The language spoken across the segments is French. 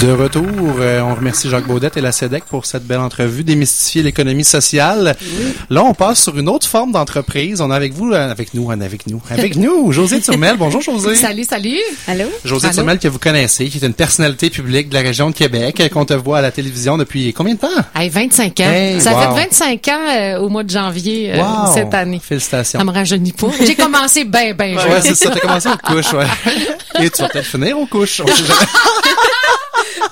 De retour, euh, on remercie Jacques Baudette et la SEDEC pour cette belle entrevue, démystifier l'économie sociale. Là, on passe sur une autre forme d'entreprise. On est avec vous, euh, avec nous, avec nous, avec nous, José Turmel. Bonjour, José. Salut, salut. Allô? José? Turmel, que vous connaissez, qui est une personnalité publique de la région de Québec, euh, qu'on te voit à la télévision depuis combien de temps? Hey, 25 ans. Hey, ça wow. fait 25 ans euh, au mois de janvier euh, Wow. cette année. Félicitations. Ça me rajeunit pas. J'ai commencé bien, bien jeune. Ouais, c'est ça, t'as commencé aux couches, ouais. Et tu vas peut-être finir aux couches.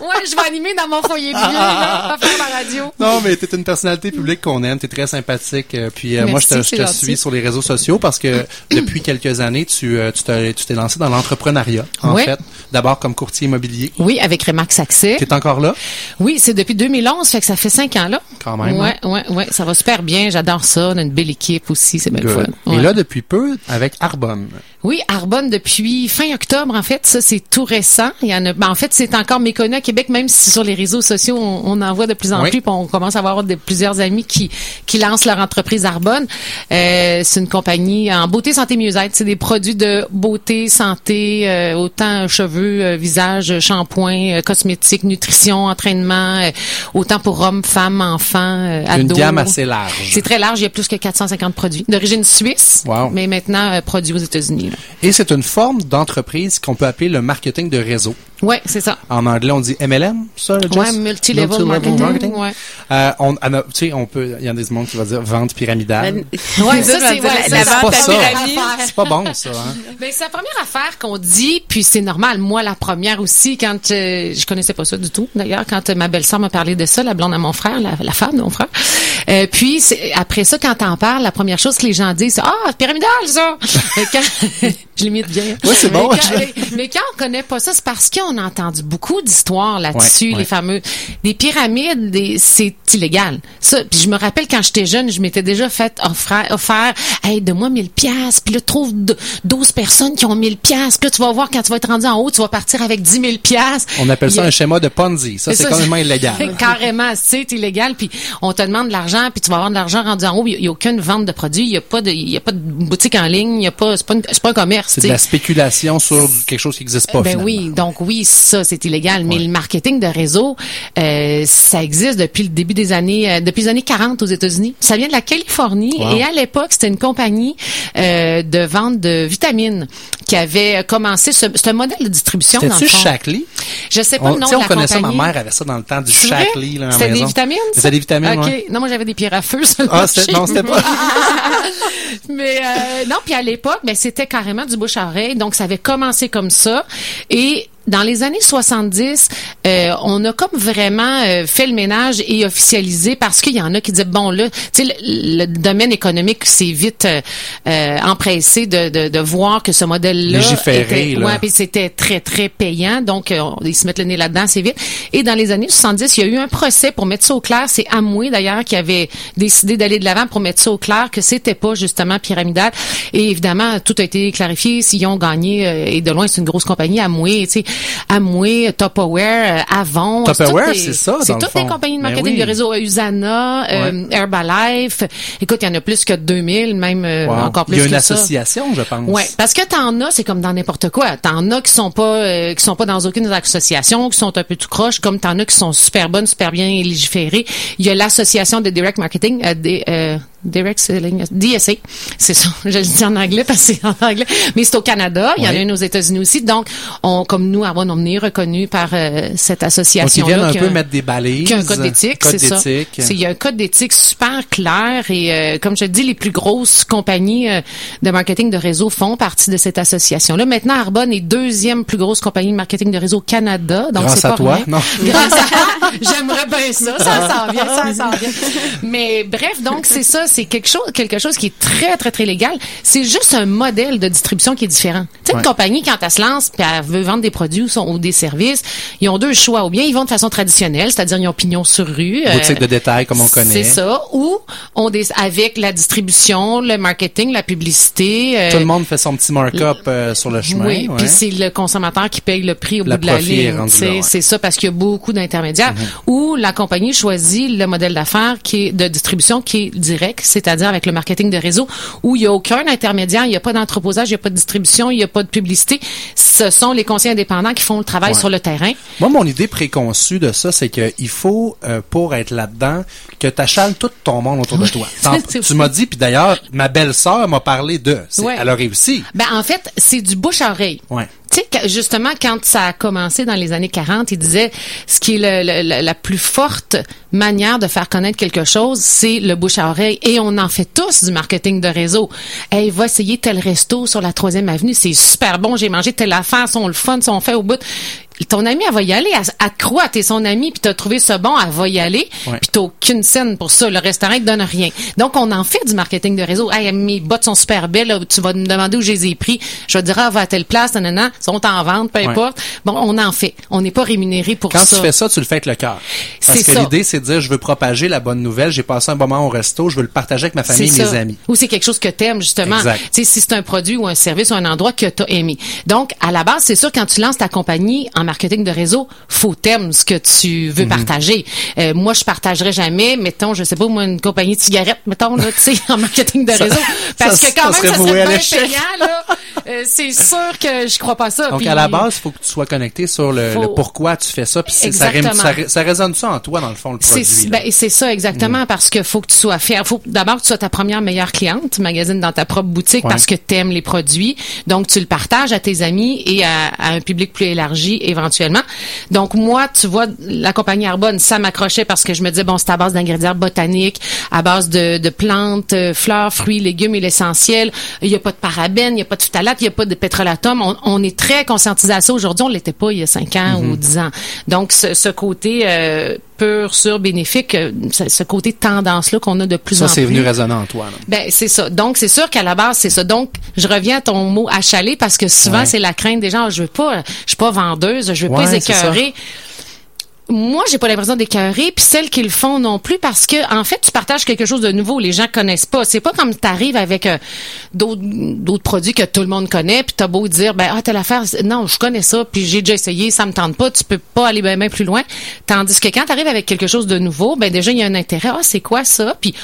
Ouais, je vais animer dans mon foyer de vieux, là, faire la radio. Non, mais t'es une personnalité publique qu'on aime, t'es très sympathique. euh, Puis euh, moi, je te, je suis sur les réseaux sociaux parce que depuis quelques années, tu euh, tu t'es lancé dans l'entrepreneuriat, en Oui. fait. D'abord comme courtier immobilier. Oui, avec Remax Saxet. T'es encore là, Oui, c'est depuis 2011, fait que ça fait 5 ans là. quand même. Ouais, ouais, ouais, ça va super bien. J'adore ça. On a une belle équipe aussi, c'est bien le Good. fun. Et là, depuis peu, avec Arbonne. Oui, Arbonne depuis fin octobre, en fait. Ça, c'est tout récent. Il y en a, ben, en fait, c'est encore méconnu Québec, même si sur les réseaux sociaux, on, on en voit de plus en Oui. plus, puis on commence à avoir de, plusieurs amis qui, qui lancent leur entreprise Arbonne. Euh, c'est une compagnie en beauté, santé, mieux-être. C'est des produits de beauté, santé, euh, autant cheveux, euh, visage, shampoing, cosmétiques, nutrition, entraînement, autant pour hommes, femmes, enfants, euh, Une ados. gamme assez large. C'est très large. Il y a plus que 450 produits d'origine suisse, Wow. mais maintenant produits aux États-Unis. Et c'est une forme d'entreprise qu'on peut appeler le marketing de réseau. Ouais, c'est ça. En anglais, on dit MLM, ça, Jess? Ouais, multi-level marketing, ouais. Euh, on, on a- tu sais, on peut, il y a des mondes qui vont dire vente pyramidale. Ouais, ça, c'est- ouais, la, ça, la c'est vente pas à ça. pyramide. C'est pas bon, ça, hein? Ben, c'est la première affaire qu'on dit, puis c'est normal. Moi, la première aussi, quand euh, je connaissais pas ça du tout. D'ailleurs, quand euh, ma belle-sœur m'a parlé de ça, la blonde à mon frère, la, la femme de mon frère. Euh, puis après ça, quand t'en parles, la première chose que les gens disent, c'est ah, pyramidal ça. Mais quand je l'imite bien. Ouais, c'est bon. Mais quand, mais quand on connaît pas ça, c'est parce qu'on a entendu beaucoup d'histoires là-dessus, Ouais, ouais. les fameux des pyramides, des, c'est illégal. Ça, puis je me rappelle quand j'étais jeune, je m'étais déjà fait offrir, offert, hey, de moi 1000 pièces, puis là trouve d- 12 personnes qui ont 1000 pièces, puis là tu vas voir quand tu vas être rendu en haut, tu vas partir avec 10 000 pièces. On appelle ça a- un schéma de Ponzi. Ça, c'est complètement illégal. Carrément, c'est illégal. Puis on te demande de l'argent, puis tu vas avoir de l'argent rendu en haut. Il y a aucune vente de produits. Il y a pas de, il y a pas de boutique en ligne. Il y a pas, c'est pas, une- pas un commerce. C'est de la spéculation sur du- quelque chose qui n'existe pas, Ben finalement. oui, donc oui, ça c'est illégal. Mais le marketing de réseau, euh, ça existe depuis le début des années, euh, depuis les années 40 aux États-Unis. Ça vient de la Californie Wow. et à l'époque c'était une compagnie euh, de vente de vitamines qui avait commencé ce, un modèle de distribution C'était-tu. Shackley? Je sais pas On, le nom de on la connaissait, ma mère avait ça dans le temps du? Shackley, C'était des vitamines? C'était des vitamines, OK. ouais. Non, moi, j'avais des pierres à feu Ah, non, c'était pas. Mais euh, non, puis à l'époque, ben, c'était carrément du bouche à oreille. Donc, ça avait commencé comme ça. Et dans les années 70, euh, on a comme vraiment euh, fait le ménage et officialisé parce qu'il y en a qui disaient, bon, là, tu sais, le, le domaine économique s'est vite euh, euh, empressé de, de, de voir que ce modèle-là... Légiféré, était- là. Ouais, puis c'était très, très payant. Donc, euh, ils se mettent le nez là-dedans assez vite. Et dans les années 70, il y a eu un procès pour mettre ça au clair. C'est Amway, d'ailleurs, qui avait décidé d'aller de l'avant pour mettre ça au clair, que c'était pas justement pyramidal. Et évidemment, tout a été clarifié. S'ils ont gagné, euh, et de loin, c'est une grosse compagnie, Amway, tu sais, Amway, Tupperware, euh, Avon. Tupperware, toutes des- c'est ça, C'est toutes fond. compagnies de Ben marketing oui. de réseau. euh, Usana, euh, Herbalife. Écoute, il y en a plus que 2000, même euh, Wow. encore plus Il y a une que ça. association, je pense. Ouais, parce que t'en as, c'est comme dans n'importe quoi. T'en as qui sont pas, euh, qui sont pas dans aucune association, qui sont un peu tout croche, comme t'en as qui sont super bonnes, super bien légiférées. Il y a l'association de direct marketing, euh, des, euh, direct selling, DSA. C'est ça. Je le dis en anglais parce que c'est en anglais, mais c'est au Canada. Il y en a une aux États-Unis aussi. Donc, on, comme nous, Arbonne, on est reconnu par euh, cette Donc, ils association. viennent un peu mettre des balises. Qui a un code d'éthique, c'est ça. Il y a un code d'éthique super clair et euh, comme je te dis, les plus grosses compagnies euh, de marketing de réseau font partie de cette association-là. Maintenant, Arbonne est deuxième plus grosse compagnie de marketing de réseau au Canada. Donc Grâce c'est à pas toi, rien. non? Grâce à J'aimerais bien ça. Ça s'en vient, ça s'en vient. Mais bref, donc c'est ça, c'est quelque chose, quelque chose qui est très, très, très légal. C'est juste un modèle de distribution qui est différent. Tu sais, Ouais. une compagnie, quand elle se lance puis elle veut vendre des produits ou, son- ou des services, ils ont deux choix. Ou bien ils vont de façon traditionnelle, c'est-à-dire ils ont pignon sur rue. euh, Boutique de détail, comme on connaît. C'est ça. Ou on des, avec la distribution, le marketing, la publicité. euh, Tout le monde fait son petit markup euh, sur le chemin. oui, puis c'est le consommateur qui paye le prix au bout de la ligne. C'est là, ouais. c'est ça parce qu'il y a beaucoup d'intermédiaires. Mhm. Ou la compagnie choisit le modèle d'affaires qui est de distribution qui est direct c'est-à-dire avec le marketing de réseau, où il n'y a aucun intermédiaire, il n'y a pas d'entreposage, il n'y a pas de distribution, il n'y a pas de publicité. Ce sont les conseillers indépendants qui font le travail Ouais. sur le terrain. Moi, mon idée préconçue de ça, c'est qu'il faut, euh, pour être là-dedans, que tu achales tout ton monde autour de toi. Tu m'as dit, puis d'ailleurs, ma belle-sœur m'a parlé de. Ouais. Elle a réussi. Ben, en fait, c'est du bouche à oreille. Ouais. Tu sais, justement, quand ça a commencé dans les années 40, il disait ce qui est la plus forte manière de faire connaître quelque chose, c'est le bouche à oreille. Et on en fait tous du marketing de réseau. Hey, va essayer tel resto sur la troisième avenue, c'est super bon, j'ai mangé telle affaire, sont le fun, sont faits au bout. Ton ami, elle va y aller, elle, elle te croit, t'es son ami, puis t'as trouvé ça bon, elle va y aller, Ouais. puis t'as aucune scène pour ça. Le restaurant, te donne rien. Donc, on en fait du marketing de réseau. Hey, mes bottes sont super belles, là, tu vas me demander où je les ai pris. Je vais te dire, ah, va à telle place, nanana, sont en vente, peu Ouais. importe. Bon, on en fait. On n'est pas rémunéré pour Quand ça. tu fais ça, tu le fais avec le cœur. Parce C'est que l'idée, c'est de dire, je veux propager la bonne nouvelle. J'ai passé un moment au resto, je veux le partager avec ma famille et mes amis. Ou c'est quelque chose que t'aimes justement. Si c'est un produit ou un service ou un endroit que t'as aimé. Donc, à la base, c'est sûr quand tu lances ta compagnie en marketing de réseau, faut t'aimer ce que tu veux Mhm. partager. Euh, moi, je partagerais jamais, mettons, je sais pas, moi, une compagnie de cigarettes, mettons, là, tu sais, en marketing de Ça- réseau. Parce ça- que quand ça même, ça serait bien payant, là. Euh, c'est sûr que je crois pas ça. Donc, à la base, il faut que tu sois connecté sur le, Faut- le pourquoi tu fais ça. Puis ça, ça, ré- ça résonne ça en toi, dans le fond, le produit. C'est ben, c'est ça exactement parce que faut que tu sois fier. Faut d'abord que tu sois ta première meilleure cliente, tu magasines dans ta propre boutique Ouais. parce que tu aimes les produits. Donc tu le partages à tes amis et à, à un public plus élargi éventuellement. Donc moi, tu vois la compagnie Arbonne, ça m'accrochait parce que je me disais bon, c'est à base d'ingrédients botaniques, à base de, de plantes, euh, fleurs, fruits, légumes et l'essentiel. Il y a pas de parabènes, il y a pas de phtalates, il y a pas de pétrolatum. On, on est très conscientisé à ça aujourd'hui, on l'était pas il y a cinq ans ou dix ans. Donc ce, ce côté euh, pur, sûr, bénéfique, euh, ce, côté tendance-là qu'on a de plus Ça, en c'est plus. venu résonner en toi. là. Ben c'est ça. Donc c'est sûr qu'à la base c'est ça. Donc je reviens à ton mot achaler parce que souvent Ouais. c'est la crainte des gens. Ah, Je veux pas, je suis pas vendeuse, je veux pas Ouais, les c'est ça. écœurer. Moi, j'ai pas l'impression d'écœurer, puis celles qui le font non plus, parce que en fait, tu partages quelque chose de nouveau. Les gens connaissent pas. C'est pas comme t'arrives avec euh, d'autres d'autres produits que tout le monde connaît, puis t'as beau dire ben ah telle affaire, non, je connais ça, puis j'ai déjà essayé, ça me tente pas. Tu peux pas aller bien plus loin. Tandis que quand t'arrives avec quelque chose de nouveau, ben déjà il y a un intérêt. Ah c'est quoi ça? Puis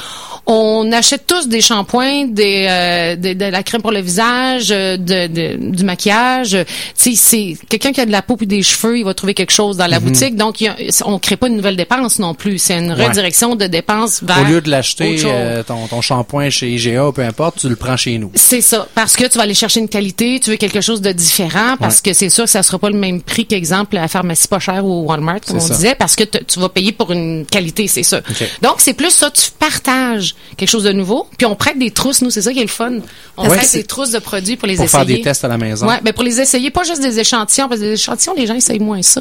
on achète tous des shampoings, des euh, de, de la crème pour le visage, euh, de, de- du maquillage. Tu sais, c'est quelqu'un qui a de la peau puis des cheveux, il va trouver quelque chose dans la boutique. Donc il y a- on crée pas une nouvelle dépense non plus. C'est une Ouais. redirection de dépenses vers Au lieu de l'acheter, euh, ton, ton shampoing chez IGA peu importe, tu le prends chez nous. C'est ça, parce que tu vas aller chercher une qualité, tu veux quelque chose de différent, parce que c'est sûr que ça sera pas le même prix qu'exemple à la pharmacie pas chère ou Walmart, comme on ça. disait, parce que tu vas payer pour une qualité, c'est ça. Donc c'est plus ça, tu partages quelque chose de nouveau, puis on prête des trousses, nous c'est ça qui est le fun. On Ouais, prête des trousses de produits pour les Pour essayer. faire des tests à la maison. Ouais, ben pour les essayer, pas juste des échantillons, parce que des échantillons, les gens essayent moins ça.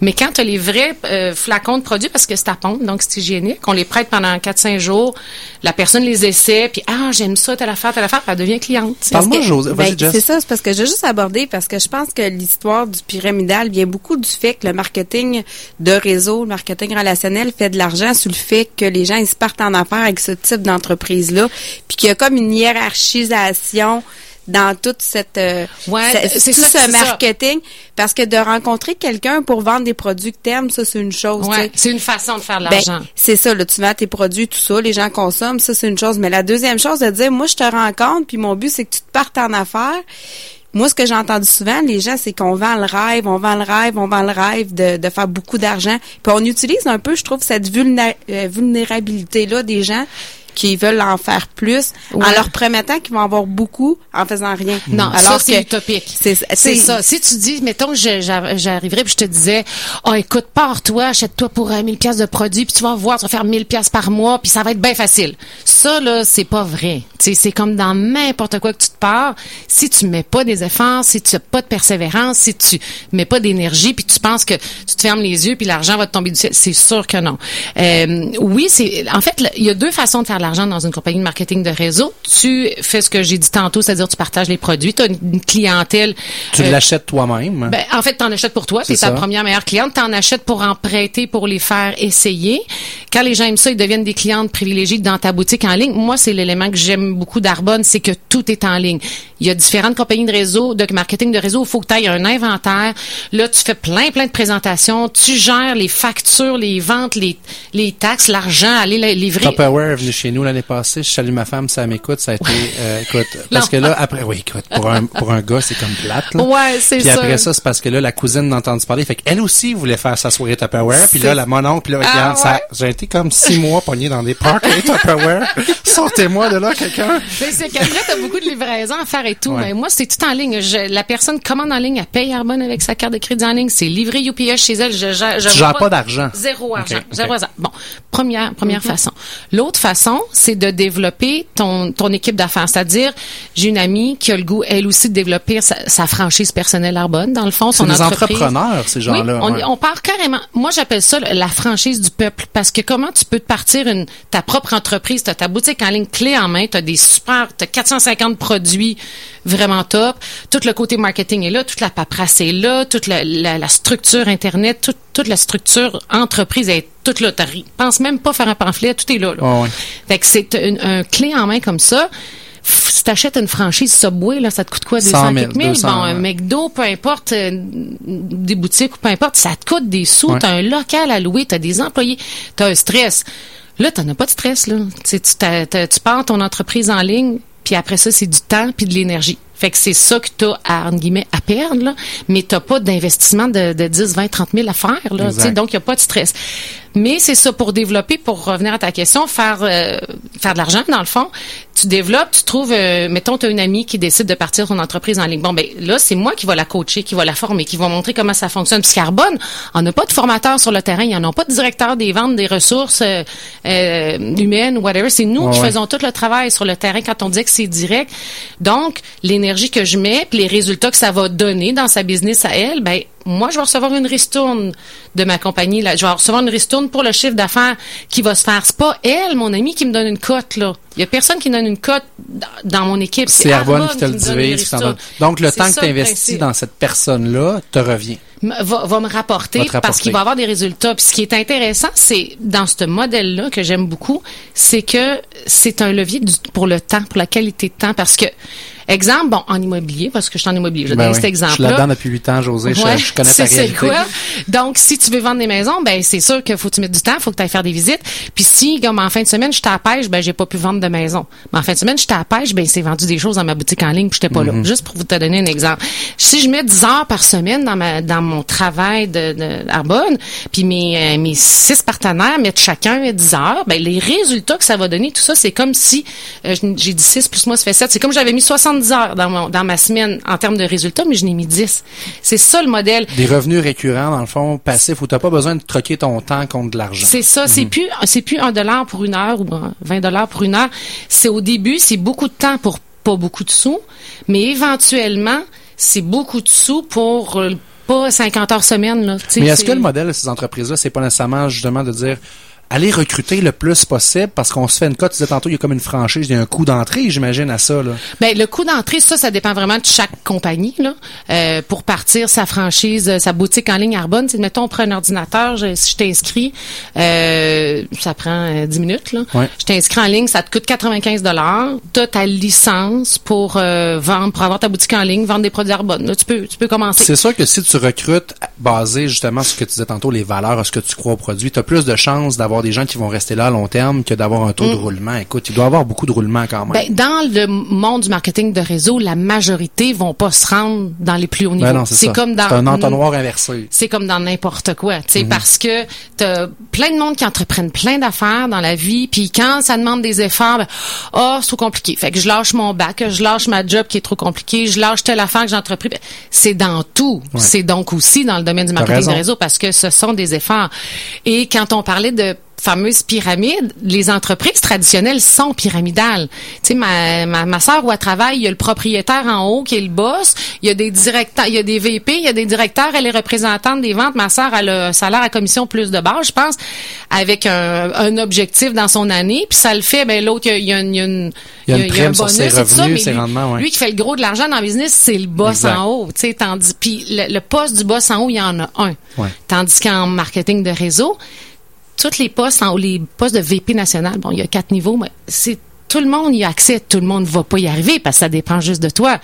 Mais quand tu as les vrais euh, flacons de produits, parce que c'est à pompe, donc c'est hygiénique, on les prête pendant 4-5 jours, la personne les essaie, puis ah, j'aime ça, telle affaire, telle affaire, puis elle devient cliente. Parle-moi, José. Ben. C'est ça, c'est parce que veux juste aborder parce que je pense que l'histoire du pyramidal vient beaucoup du fait que le marketing de réseau, le marketing relationnel fait de l'argent sur le fait que les gens ils se partent en affaires avec ce type d'entreprise-là, puis qu'il y a comme une hiérarchisation dans toute cette euh, Ouais, ce- c'est ce ça. marketing parce que de rencontrer quelqu'un pour vendre des produits que t'aimes ça c'est une chose Ouais, c'est une façon de faire de Ben, l'argent. c'est ça, là, tu vends tes produits, tout ça, les gens consomment, ça c'est une chose. Mais la deuxième chose, de dire, moi je te rencontre, puis mon but c'est que tu te partes en affaires. Moi, ce que j'ai entendu souvent, les gens, c'est qu'on vend le rêve, on vend le rêve, on vend le rêve de, de faire beaucoup d'argent. Puis on utilise un peu, je trouve, cette euh, vulnérabilité-là des gens qui veulent en faire plus en leur promettant qu'ils vont avoir beaucoup en faisant rien. Non, ça Alors c'est que utopique. c'est- ça. Si tu dis, mettons, je- j'a- j'arriverais puis je te disais, oh écoute, pars-toi, achète-toi pour euh, 1000 pièces de produits, puis tu vas voir, tu vas faire 1000 pièces par mois, puis ça va être bien facile. Ça là, c'est pas vrai. Tu sais, c'est comme dans n'importe quoi que tu te pars. Si tu mets pas des efforts, si tu as pas de persévérance, si tu mets pas d'énergie, puis tu penses que tu te fermes les yeux, puis l'argent va te tomber du ciel, c'est sûr que non. Euh, oui, c'est en fait, il y a deux façons de faire de l'argent dans une compagnie de marketing de réseau. Tu fais ce que j'ai dit tantôt, c'est-à-dire tu partages les produits, tu as une clientèle. Tu euh, l'achètes toi-même. ben, en fait, t'en achètes pour toi, C'est ta première meilleure cliente. T'en achètes pour en prêter, pour les faire essayer. Quand les gens aiment ça, ils deviennent des clientes privilégiées dans ta boutique en ligne. Moi, c'est l'élément que j'aime beaucoup d'Arbonne, c'est que tout est en ligne. Il y a différentes compagnies de réseau, de marketing de réseau. Il faut que tu ailles un inventaire. Là, tu fais plein, plein de présentations. Tu gères les factures, les ventes, les, les taxes, l'argent, aller la- livrer. Tupperware est venu chez nous l'année passée. Je salue ma femme, ça m'écoute. Ça a été, euh, écoute, parce que là, après, oui, écoute, pour un, pour un gars, c'est comme plate, là. Ouais, c'est Puis ça. après ça, c'est parce que là, la cousine n'a entendu parler. Fait qu'elle aussi voulait faire sa soirée Tupperware. Puis là, la mononcle, puis là, Ah, regarde, ça, ouais. j'ai été comme six mois pogné dans des parcs Tupperware. Sortez-moi de là, quelqu'un. Mais c'est qu'après, t'as beaucoup de livraisons à faire et tout. Ouais. Mais moi, c'est tout en ligne. Je- la personne commande en ligne, elle paye Arbonne avec sa carte de crédit en ligne. C'est livré UPS chez elle. Je, je, je Tu vois pas d'argent. Zéro argent. Zéro argent. Bon, première, première façon. L'autre façon, c'est de développer ton, ton équipe d'affaires. C'est-à-dire, j'ai une amie qui a le goût, elle aussi, de développer sa, sa franchise personnelle Arbonne. Dans le fond, C'est son des entreprise. entrepreneurs, ces gens-là. Oui, on, ouais. on part carrément. Moi, j'appelle ça la franchise du peuple parce que comment tu peux te partir une ta propre entreprise, t'as ta boutique en ligne clé en main, t'as des super, t'as 450 produits vraiment top, tout le côté marketing est là, toute la paperasse est là, toute la, la- la structure internet, toute, toute la structure entreprise est toute là. T'as ri- pense même pas faire un pamphlet, tout est là. Fait que c'est une- un clé en main comme ça. Si t'achètes une franchise Subway, là, ça te coûte quoi? 200 100 000, quelques mille? 200, Bon, un. McDo, peu importe, euh, des boutiques ou peu importe, ça te coûte des sous. Ouais. T'as un local à louer, t'as des employés, t'as un stress. Là, t'en as pas de stress, là. Tu tu, tu pars ton entreprise en ligne, puis après ça, c'est du temps puis de l'énergie. Fait que c'est ça que t'as à, entre guillemets, à perdre, là. Mais t'as pas d'investissement de, de 10, 20, 30 000 à faire, là. Donc, il n'y a pas de stress. Mais c'est ça pour développer, pour revenir à ta question, faire euh, faire de l'argent dans le fond. Tu développes, tu trouves, euh, mettons, tu as une amie qui décide de partir son entreprise en ligne. Bon, ben là, c'est moi qui va la coacher, qui va la former, qui va montrer comment ça fonctionne. Puis Carbone, on n'a pas de formateurs sur le terrain, il n'y en a pas de directeur des ventes, des ressources euh, euh, humaines, whatever. C'est nous Ouais, qui ouais. faisons tout le travail sur le terrain quand on dit que c'est direct. Donc, l'énergie que je mets, puis les résultats que ça va donner dans sa business à elle, ben moi, je vais recevoir une ristourne de ma compagnie. Là. Je vais recevoir une ristourne pour le chiffre d'affaires qui va se faire. C'est pas elle, mon ami, qui me donne une cote, là. Il y a personne qui donne une cote dans- mon équipe. C'est Arbonne qui te le divise. Donc, le temps que tu investis dans cette personne-là te revient. Va, va me rapporter Va te rapporter. parce qu'il va avoir des résultats. Puis ce qui est intéressant, c'est dans ce modèle-là que j'aime beaucoup, c'est que c'est un levier du- pour le temps, pour la qualité de temps. Parce que, exemple, bon, en immobilier, parce que je suis en immobilier, je Ben donner oui. cet Je suis là-dedans depuis huit ans, José. Je- Ouais, je, connais ta réalité. quoi? Donc, si tu veux vendre des maisons, ben c'est sûr qu'il faut que tu mettes du temps, faut que tu ailles faire des visites. Puis si, comme en fin de semaine, j'étais à la pêche, ben j'ai pas pu vendre de maison. Mais en fin de semaine, j'étais à la pêche, ben c'est vendu des choses dans ma boutique en ligne, puis j'étais pas Mhm. là. Juste pour vous te donner un exemple. Si je mets 10 heures par semaine dans ma dans mon travail de, de Arbonne, puis mes euh, mes six partenaires mettent chacun 10 heures, ben les résultats que ça va donner, tout ça, c'est comme si euh, j'ai dit 6 plus moi ça fait 7. C'est comme j'avais mis 70 heures dans mon dans ma semaine en termes de résultats, mais je n'ai mis 10. C'est ça le modèle. Des revenus récurrents, dans le fond, passifs, où t'as pas besoin de troquer ton temps contre de l'argent. C'est ça, c'est plus c'est plus un dollar pour une heure ou euh, 20 dollars pour une heure. C'est au début, c'est beaucoup de temps pour pas beaucoup de sous, mais éventuellement, c'est beaucoup de sous pour euh, pas 50 heures semaine là. Tu Mais est-ce que le modèle de ces entreprises-là, c'est pas nécessairement justement de dire aller recruter le plus possible parce qu'on se fait une cote, tu disais tantôt, il y a comme une franchise, il y a un coût d'entrée, j'imagine, à ça, là. Ben, le coût d'entrée, ça, ça dépend vraiment de chaque compagnie. Là. Euh, pour partir sa franchise, euh, sa boutique en ligne Arbonne, c'est mettons, on prend un ordinateur, je- si je t'inscris, euh, ça prend euh, 10 minutes. Là. Ouais. Je t'inscris en ligne, ça te coûte 95 Tu as ta licence pour vendre, pour avoir ta boutique en ligne, vendre des produits Arbonne. Là, tu peux, tu peux commencer. C'est sûr que si tu recrutes basé justement sur ce que tu disais tantôt, les valeurs, ce que tu crois au produit, tu as plus de chances d'avoir des gens qui vont rester là à long terme que d'avoir un taux de roulement. Écoute, il doit y avoir beaucoup de roulement quand même. Mm. Ben, dans le monde du marketing de réseau, la majorité vont pas se rendre dans les plus hauts niveaux. Ben c'est comme dans un entonnoir inversé. c'est comme dans n'importe quoi, tu sais, Mhm. parce que t'as plein de monde qui entreprennent plein d'affaires dans la vie, puis quand ça demande des efforts, ben, oh, c'est trop compliqué. Fait que je lâche mon bac, je lâche ma job qui est trop compliquée, je lâche telle affaire que j'ai entrepris. Ben, C'est dans tout. C'est donc aussi dans le domaine du marketing de réseau parce que ce sont des efforts. Et quand on parlait de fameuse pyramide, les entreprises traditionnelles sont pyramidales. Tu sais, ma, ma, ma soeur où elle travaille, il y a le propriétaire en haut qui est le boss, il y a des directeurs, il y a des VP, il y a des directeurs, elle est représentante des ventes. Ma soeur, a un salaire à commission plus de base, je pense, avec un, un objectif dans son année, puis ça le fait, ben l'autre, il y a, il y a une... Il y a une un prime sur ses bonus et tout ça, revenus, mais ses lui- rendements, ouais. Lui qui fait le gros de l'argent dans le business, c'est le boss Exact. en haut. Tu sais, tandis puis le, le poste du boss en haut, il y en a un. Ouais. Tandis qu'en marketing de réseau, tous les postes en haut, les postes de VP national, bon, il y a quatre niveaux, mais c'est tout le monde y a accès. Tout le monde va pas y arriver parce que ça dépend juste de toi.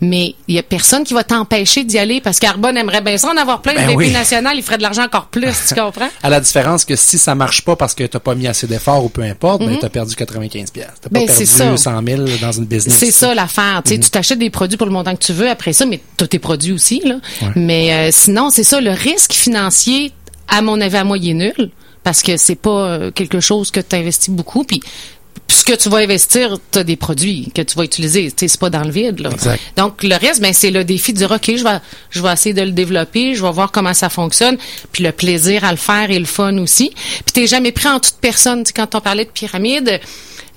Mais il y a personne qui va t'empêcher d'y aller parce qu'Arbonne aimerait bien ça en avoir plein Ben de VP oui. national, il ferait de l'argent encore plus, tu comprends? À la différence que si ça marche pas parce que t'as pas mis assez d'efforts ou peu importe, ben t'as perdu 95 pièces. T'as pas Mhm. Ben, perdu ça. 100 000 dans une business. C'est ça l'affaire. Tu sais, Tu t'achètes des produits pour le montant que tu veux après ça, mais tous tes produits aussi. Là. Mais euh, sinon, c'est ça, le risque financier, à mon avis, à moi, il est nul parce que c'est pas euh, quelque chose que tu investis beaucoup. Puis ce que tu vas investir, tu as des produits que tu vas utiliser. Tu sais, c'est pas dans le vide. Là. Exact. Donc, le reste, ben, c'est le défi de dire, OK, je vais, je vais essayer de le développer, je vais voir comment ça fonctionne, puis le plaisir à le faire et le fun aussi. Puis t'es jamais pris en toute personne. Tu quand on parlait de pyramide,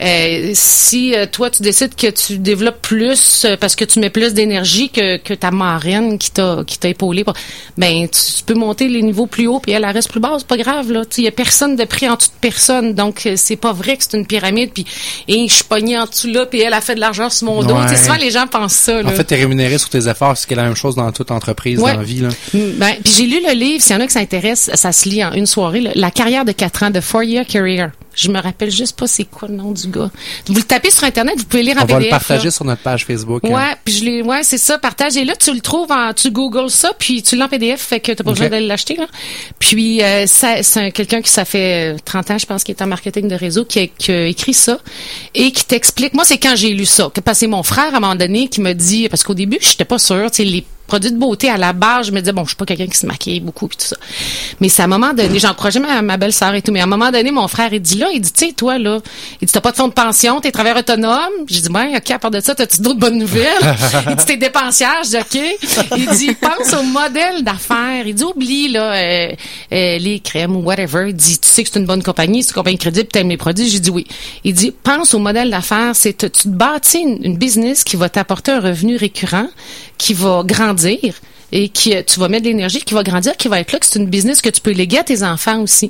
euh, si euh, toi, tu décides que tu développes plus euh, parce que tu mets plus d'énergie que, que ta marraine qui t'a qui t'a épaulé, pour- ben tu, tu peux monter les niveaux plus haut puis elle, elle reste plus basse, c'est pas grave là. Il y a personne de pris en toute personne, donc euh, c'est pas vrai que c'est une pyramide puis et je suis pognée en dessous là puis elle a fait de l'argent sur mon dos. Ouais. Souvent les gens pensent ça. Là. En fait, t'es rémunéré sur tes efforts, ce qui est la même chose dans toute entreprise, Ouais. dans la vie. Là. Mm, Ben, puis j'ai lu le livre, s'il y en a qui s'intéressent, ça se lit en une soirée, là, La carrière de 4 ans, de Four Year Career. Je me rappelle juste pas c'est quoi le nom du gars. Vous le tapez sur Internet, vous pouvez lire en On va le partager là. sur notre page Facebook. hein. Ouais, puis je l'ai, ouais, c'est ça, partage. Et là, tu le trouves en, tu googles ça, puis tu l'as en PDF, fait que t'as pas besoin d'aller l'acheter, là. Puis, euh, ça, c'est un- quelqu'un qui, ça fait euh, 30 ans, je pense, qui est en marketing de réseau, qui a, qui a écrit ça, et qui t'explique, moi, c'est quand j'ai lu ça, parce que c'est mon frère, à un moment donné, qui me dit, parce qu'au début, j'étais pas sûre, tu sais, les produits de beauté à la base, je me disais, bon, je suis pas quelqu'un qui se maquille beaucoup, puis tout ça. Mais c'est à un moment donné, j'encourageais ma, ma belle-sœur et tout, mais à un moment donné, mon frère, il dit là, il dit, tu sais, toi, là, il dit, t'as pas de fonds de pension, t'es travailleur autonome? J'ai dit, ben, OK, à part de ça, t'as-tu d'autres bonnes nouvelles? il dit, t'es dépensière. Je dis, OK. Il dit, pense au modèle d'affaires. Il dit, oublie, là, euh, euh, les crèmes ou whatever. Il dit, tu sais que c'est une bonne compagnie, c'est une compagnie crédible, t'aimes mes produits. J'ai dit oui. Il dit, pense au modèle d'affaires, c'est, tu te bâtis une, une business qui va t'apporter un revenu récurrent, qui va grandir et qui euh, tu vas mettre de l'énergie qui va grandir qui va être là que c'est une business que tu peux léguer à tes enfants aussi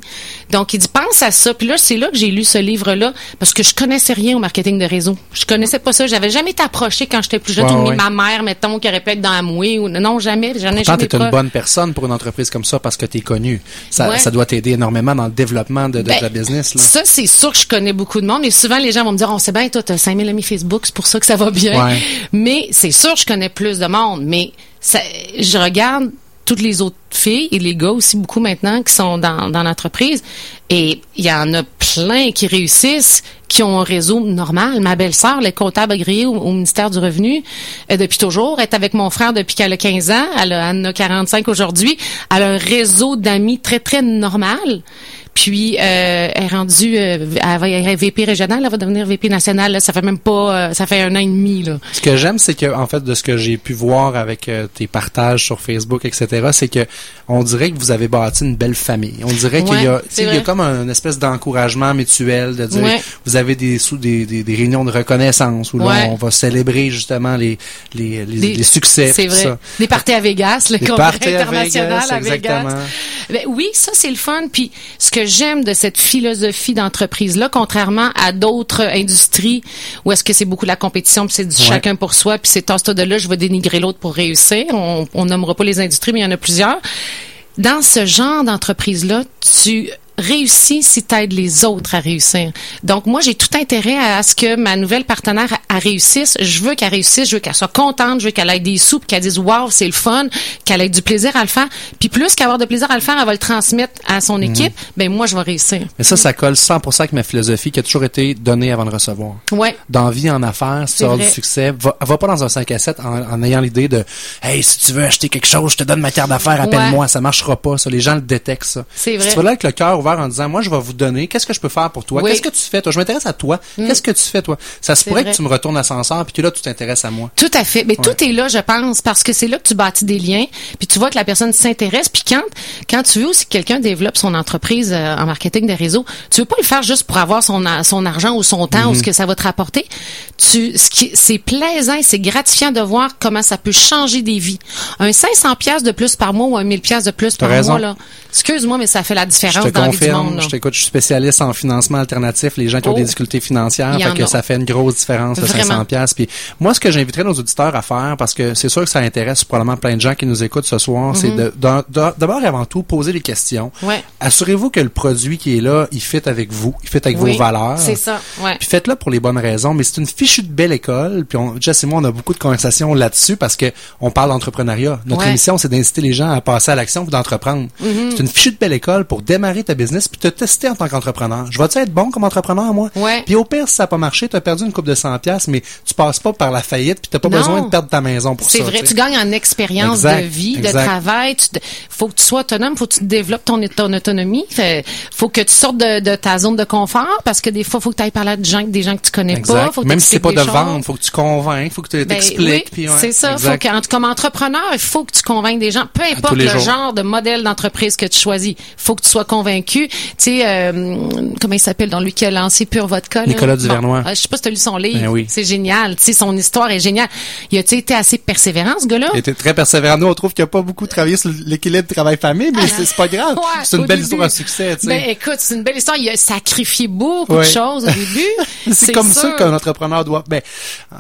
donc il dit pense à ça puis là c'est là que j'ai lu ce livre là parce que je connaissais rien au marketing de réseau je connaissais pas ça j'avais jamais été approchée quand j'étais plus jeune Ouais, ou ouais. ma mère mettons qui aurait pu être dans Amway ou non jamais j'en ai Pourtant, jamais t'es une bonne personne pour une entreprise comme ça parce que t'es connu. Ça, Ouais. ça doit t'aider énormément dans le développement de, de Ben, la business. Là. Ça, c'est sûr que je connais beaucoup de monde. Et souvent, les gens vont me dire, on sait bien, toi, t'as 5000 amis Facebook, c'est pour ça que ça va bien. Mais c'est sûr que je connais plus de monde. Mais je regarde toutes les autres filles et les gars aussi beaucoup maintenant qui sont dans, dans l'entreprise. Et il y en a plein qui réussissent, qui ont un réseau normal. Ma belle-sœur, elle est comptable agréée au, ministère du Revenu euh, depuis toujours. Est avec mon frère depuis qu'elle a 15 ans. Elle, elle en a 45 aujourd'hui. Elle a un réseau d'amis très, très normal. Puis euh, elle est rendue, euh, elle va être VP régionale, elle va devenir VP nationale. là. ça fait même pas, euh, ça fait un an et demi là. Ce que j'aime, c'est que en fait, de ce que j'ai pu voir avec euh, tes partages sur Facebook, etc., c'est que on dirait que vous avez bâti une belle famille. On dirait qu'il y a, il y a comme un espèce d'encouragement mutuel de dire, Ouais. vous avez des, sous, des, des, des réunions de reconnaissance où là, Ouais. on va célébrer justement les les, les, Des- les succès. C'est vrai. ça. Des parties à Vegas, le congrès parties à international Vegas, à Vegas. exactement. Ben oui, ça c'est le fun. Puis ce que j'aime de cette philosophie d'entreprise là, contrairement à d'autres industries où est-ce que c'est beaucoup la compétition, puis c'est du Ouais. chacun pour soi, puis c'est tasse de là, je vais dénigrer l'autre pour réussir. On, on nommera pas les industries, mais il y en a plusieurs. Dans ce genre d'entreprise là, tu réussis si tu aides les autres à réussir. Donc moi j'ai tout intérêt à, ce que ma nouvelle partenaire elle réussisse, je veux qu'elle réussisse, je veux qu'elle soit contente, je veux qu'elle ait des sous, qu'elle dise waouh, c'est le fun, qu'elle ait du plaisir à le faire. Puis plus qu'avoir de plaisir à le faire, elle va le transmettre à son équipe, ben moi je vais réussir. Mais ça, ça colle 100% avec ma philosophie qui a toujours été donner avant de recevoir. Ouais. dans vie, en affaires, si tu C'est as du succès, va, va pas dans un 5 à 7 en, en ayant l'idée de Hey, si tu veux acheter quelque chose, je te donne ma carte d'affaires, appelle-moi, ça marchera pas, ça. Les gens le détectent, ça. C'est vrai. Si tu vas là avec le cœur ouvert en disant Moi, je vais vous donner, qu'est-ce que je peux faire pour toi? Oui. Mm. Qu'est-ce que tu fais, toi? Je m'intéresse à toi. Qu'est-ce que tu fais, toi? Ça se pourrait vrai. que tu me retournes l'ascenseur puis que là, tu t'intéresses à moi. Tout à fait. Mais tout est là, je pense, parce que c'est là que tu bâtis des liens, puis tu vois que la personne s'intéresse, puis quand quand tu veux aussi que quelqu'un développe son entreprise euh, en marketing des réseaux, tu veux pas le faire juste pour avoir son son argent ou son temps ou ce que ça va te rapporter. Tu ce qui c'est plaisant, et c'est gratifiant de voir comment ça peut changer des vies. Un 500 pièces de plus par mois ou un 1000 pièces de plus par raison. mois là. Excuse-moi mais ça fait la différence dans la vie confirme. monde, je t'écoute, je suis spécialiste en financement alternatif, les gens qui ont Oh. des difficultés financières, fait que ça fait une grosse différence de Vraiment. 500 pièces. Puis moi, ce que j'inviterais nos auditeurs à faire, parce que c'est sûr que ça intéresse probablement plein de gens qui nous écoutent ce soir, c'est de, de- de- d'abord et avant tout poser des questions. Mhm. Ouais. Assurez-vous que le produit qui est là, il fit avec vous, il fit avec Oui, vos valeurs. C'est ça, ouais. Puis faites-le pour les bonnes raisons, mais c'est une fichue de belle école. Puis on, Jess et moi, on a beaucoup de conversations là-dessus parce que on parle d'entrepreneuriat. Notre Ouais. Émission, c'est d'inciter les gens à passer à l'action ou d'entreprendre. C'est une fichue de belle école pour démarrer ta business puis te tester en tant qu'entrepreneur. Je vais-tu être bon comme entrepreneur, moi? Ouais. Puis au pire, si ça n'a pas marché, tu as perdu une coupe de 100 pièces, mais tu passes pas par la faillite puis t'as pas Non. besoin de perdre ta maison pour ça. C'est vrai, tu tu gagnes en expérience Exact, de vie, exact. de travail. Tu te- faut que tu sois autonome, faut que tu développes ton, ton autonomie. Fait, faut que tu sortes de, de ta zone de confort parce que des fois, faut que tu ailles parler à des gens, des gens que tu connais pas. Faut que Même si c'est pas de vendre, faut que tu convainques, faut que tu Ben t'expliques. oui, puis ouais, c'est ça. Faut qu'en- comme entrepreneur, il faut que tu convainques des gens, peu importe le jours. genre de modèle d'entreprise que tu choisis. faut que tu sois convaincu. Tu sais, euh, comment il s'appelle, dans lui qui a lancé Pure Vodka? là? Nicolas Duvernois. euh, je sais pas si tu as lu son livre. Ben oui. C'est génial. Tu sais, son histoire est géniale. Il a été assez persévérant, ce gars-là. Il était très persévérant. Nous, on trouve qu'il a pas beaucoup travaillé sur l'équilibre travail-famille, mais c'est c'est pas grave. Ouais, c'est une belle début. histoire à succès, tu sais. Ben écoute, c'est une belle histoire. Il a sacrifié beaucoup Ouais. de choses au début. c'est comme ça qu'un entrepreneur doit. Ben,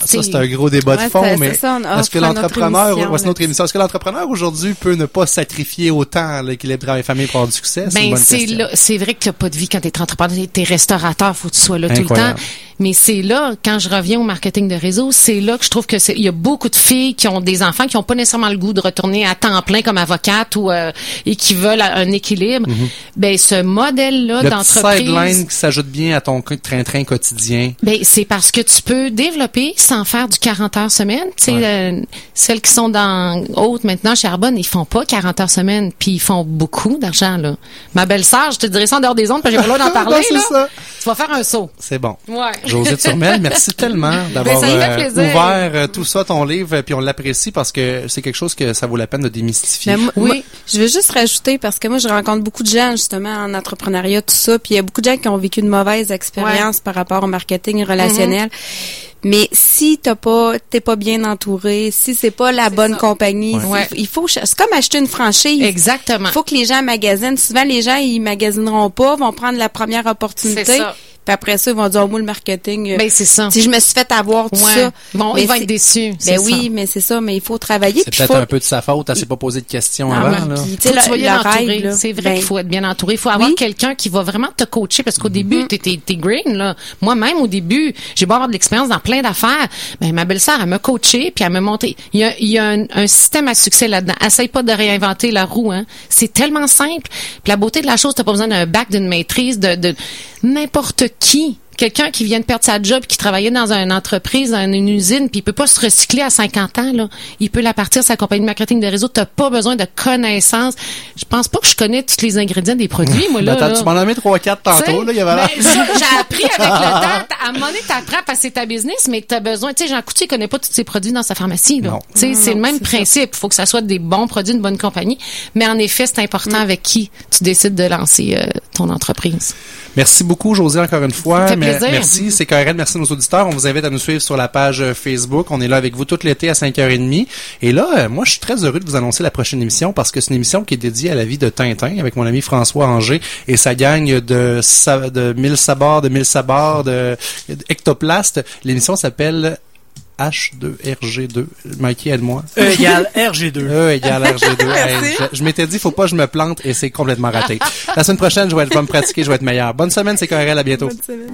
ça C'est- un gros débat de fond, mais est-ce que l'entrepreneur, c'est notre émission, est-ce que l'entrepreneur aujourd'hui peut ne pas sacrifier autant l'équilibre travail-famille pour avoir du succès? Ben c'est. Là, c'est vrai que t'as pas de vie quand t'es entrepreneur, t'es restaurateur, faut que tu sois là tout le temps. Mais c'est là, quand je reviens au marketing de réseau, c'est là que je trouve que il y a beaucoup de filles qui ont des enfants qui ont pas nécessairement le goût de retourner à temps plein comme avocate ou euh, et qui veulent un équilibre. Ben ce modèle-là d'entreprise. sideline qui s'ajoute bien à ton train-train quotidien. Ben, c'est parce que tu peux développer sans faire du 40 heures semaine. Tu sais, euh, celles qui sont dans haute maintenant chez Arbonne, ils font pas 40 heures semaine, puis ils font beaucoup d'argent là. Ma belle-sœur, je te dirais ça en dehors des ondes, parce que j'ai pas le droit d'en parler Non, c'est là. ça. Tu vas faire un saut. C'est bon. Ouais. José Turmel, merci tellement d'avoir Ben, euh, ouvert euh, tout ça, ton livre, euh, puis on l'apprécie parce que c'est quelque chose que ça vaut la peine de démystifier. Moi- Oui. moi, je veux juste rajouter parce que moi je rencontre beaucoup de gens justement en entrepreneuriat tout ça, puis il y a beaucoup de gens qui ont vécu une mauvaise expérience par rapport au marketing relationnel. Mais si t'as pas, t'es pas bien entouré, si c'est pas la bonne compagnie, Ouais. il faut, c'est comme acheter une franchise. Exactement. Il faut que les gens magasinent. Souvent, les gens, ils magasineront pas, vont prendre la première opportunité. C'est ça. Puis après ça, ils vont dire, oh, moi, le marketing, euh, Ben, c'est ça. si je me suis fait avoir tout Ouais. ça. Bon, Mais il va c'est- être déçu. c'est Ben ça. oui, mais c'est ça, mais il faut travailler. C'est peut-être faut- un peu de sa faute, elle s'est pas posé de questions Non, avant. mais là. puis, tu sais, bien entouré. C'est vrai ben, qu'il faut être bien entouré. Il faut avoir Oui. quelqu'un qui va vraiment te coacher parce qu'au Mm-hmm. début, t'es, t'es, t'es green, là. Moi-même, au début, j'ai beau avoir de l'expérience dans plein d'affaires. Ben, ma belle-sœur, elle m'a coaché puis elle m'a montré. Il y a, il y a un, un système à succès là-dedans. Essaye pas de réinventer la roue, hein. C'est tellement simple. Puis la beauté de la chose, t'as pas besoin d'un bac, d'une maîtrise, de, de n'importe qui. Quelqu'un qui vient de perdre sa job, qui travaillait dans une entreprise, dans une usine, puis il peut pas se recycler à 50 ans, là. Il peut la partir sa compagnie de marketing de réseau. T'as pas besoin de connaissances. Je pense pas que je connais tous les ingrédients des produits, moi, là. Ben, là. tu m'en as mis trois, quatre tantôt, là, il y avait l'air- ben, j'ai appris avec le temps. À un moment donné, t'apprends parce que c'est ta business, mais t'as besoin, tu sais, Jean Coutier connaît pas tous ses produits dans sa pharmacie, là. Non. Tu sais, Non, c'est le même principe. Faut que ça soit des bons produits, une bonne compagnie. Mais en effet, c'est important Mm. avec qui tu décides de lancer euh, ton entreprise. Merci beaucoup, José, encore une fois. Ça fait Mais- plaisir. Merci, c'est Karen. Merci à nos auditeurs. On vous invite à nous suivre sur la page euh, Facebook. On est là avec vous tout l'été à 5h30. Et là, euh, moi, je suis très heureux de vous annoncer la prochaine émission parce que c'est une émission qui est dédiée à la vie de Tintin avec mon ami François Anger et sa gang de, sa- de 1000 sabords, de 1000 sabords, de, ectoplast. L'émission s'appelle H2RG2. Mikey, aide-moi. E égale RG2. E égale RG2. Hey, je je m'étais dit, faut pas que je me plante et c'est complètement raté. La semaine prochaine, je vais, être- je vais me pratiquer, je vais être meilleur. Bonne semaine, c'est Corel, à bientôt. Bonne semaine.